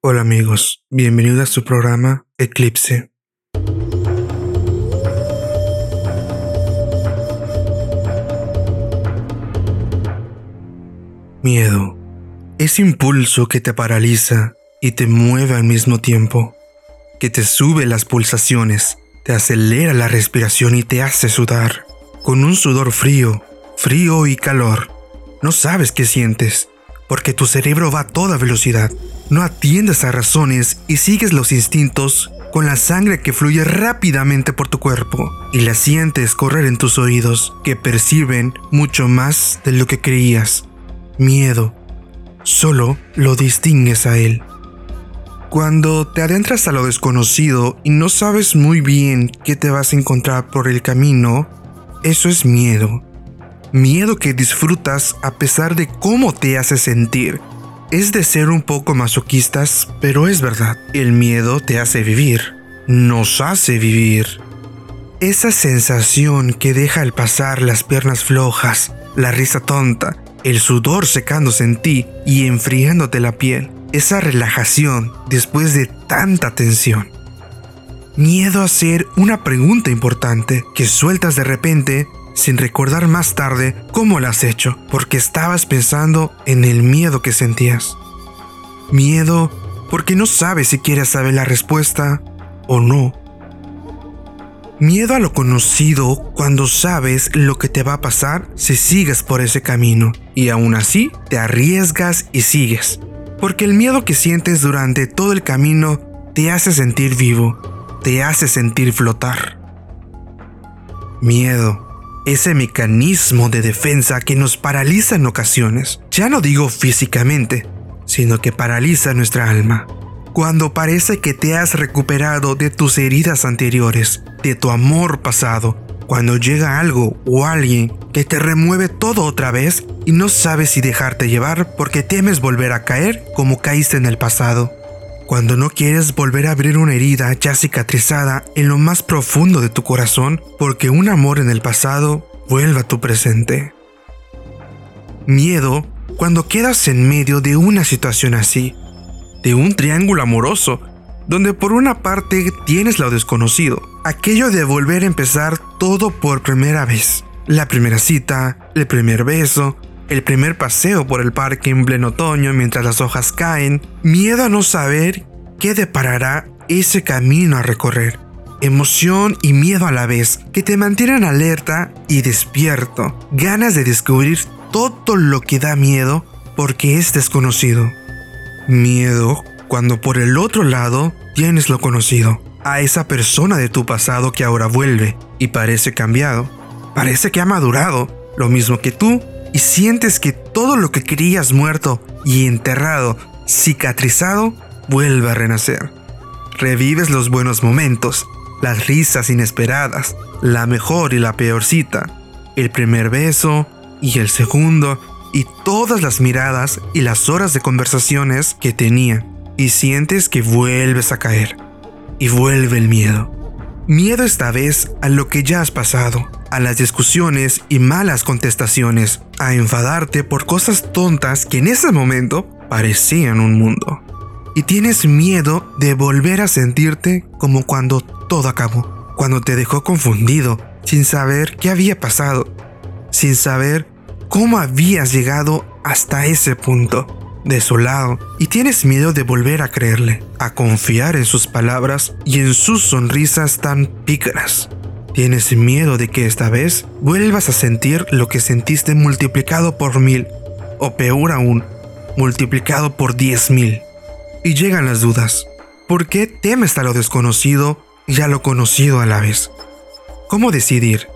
Hola amigos, bienvenidos a su programa Eclipse. Miedo. Ese impulso que te paraliza y te mueve al mismo tiempo, que te sube las pulsaciones, te acelera la respiración y te hace sudar, con un sudor frío, frío y calor. No sabes qué sientes, porque tu cerebro va a toda velocidad. No atiendes a razones y sigues los instintos con la sangre que fluye rápidamente por tu cuerpo y la sientes correr en tus oídos que perciben mucho más de lo que creías. Miedo. Solo lo distingues a él. Cuando te adentras a lo desconocido y no sabes muy bien qué te vas a encontrar por el camino, eso es miedo. Miedo que disfrutas a pesar de cómo te hace sentir. Es de ser un poco masoquistas, pero es verdad. El miedo te hace vivir. Nos hace vivir. Esa sensación que deja al pasar las piernas flojas, la risa tonta, el sudor secándose en ti y enfriándote la piel. Esa relajación después de tanta tensión. Miedo a hacer una pregunta importante que sueltas de repente sin recordar más tarde cómo lo has hecho, porque estabas pensando en el miedo que sentías. Miedo porque no sabes si quieres saber la respuesta o no. Miedo a lo conocido cuando sabes lo que te va a pasar si sigues por ese camino y aún así te arriesgas y sigues. Porque el miedo que sientes durante todo el camino te hace sentir vivo, te hace sentir flotar. Miedo ese mecanismo de defensa que nos paraliza en ocasiones. Ya no digo físicamente, sino que paraliza nuestra alma. Cuando parece que te has recuperado de tus heridas anteriores, de tu amor pasado, cuando llega algo o alguien que te remueve todo otra vez y no sabes si dejarte llevar porque temes volver a caer como caíste en el pasado cuando no quieres volver a abrir una herida ya cicatrizada en lo más profundo de tu corazón porque un amor en el pasado vuelva a tu presente. Miedo cuando quedas en medio de una situación así, de un triángulo amoroso, donde por una parte tienes lo desconocido, aquello de volver a empezar todo por primera vez, la primera cita, el primer beso, el primer paseo por el parque en pleno otoño mientras las hojas caen, miedo a no saber qué deparará ese camino a recorrer, emoción y miedo a la vez que te mantienen alerta y despierto, ganas de descubrir todo lo que da miedo porque es desconocido. Miedo cuando por el otro lado tienes lo conocido, a esa persona de tu pasado que ahora vuelve y parece cambiado, parece que ha madurado, lo mismo que tú y sientes que todo lo que creías muerto y enterrado, cicatrizado, vuelve a renacer. Revives los buenos momentos, las risas inesperadas, la mejor y la peor cita, el primer beso y el segundo, y todas las miradas y las horas de conversaciones que tenía, y sientes que vuelves a caer, y vuelve el miedo. Miedo esta vez a lo que ya has pasado, a las discusiones y malas contestaciones, a enfadarte por cosas tontas que en ese momento parecían un mundo. Y tienes miedo de volver a sentirte como cuando todo acabó, cuando te dejó confundido, sin saber qué había pasado, sin saber cómo habías llegado hasta ese punto desolado y tienes miedo de volver a creerle, a confiar en sus palabras y en sus sonrisas tan pícaras. Tienes miedo de que esta vez vuelvas a sentir lo que sentiste multiplicado por mil, o peor aún, multiplicado por diez mil. Y llegan las dudas. ¿Por qué temes a lo desconocido y a lo conocido a la vez? ¿Cómo decidir?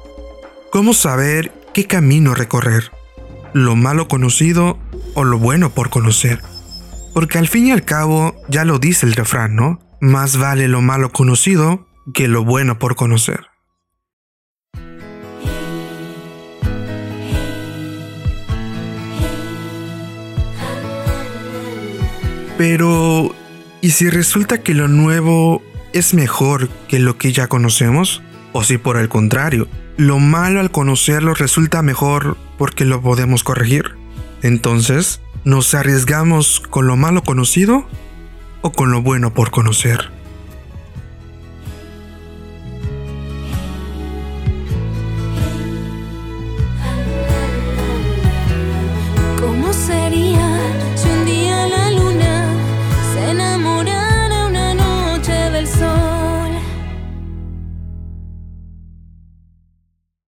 ¿Cómo saber qué camino recorrer? ¿Lo malo conocido o lo bueno por conocer. Porque al fin y al cabo, ya lo dice el refrán, ¿no? Más vale lo malo conocido que lo bueno por conocer. Pero, ¿y si resulta que lo nuevo es mejor que lo que ya conocemos? ¿O si por el contrario, lo malo al conocerlo resulta mejor porque lo podemos corregir? Entonces, ¿nos arriesgamos con lo malo conocido o con lo bueno por conocer.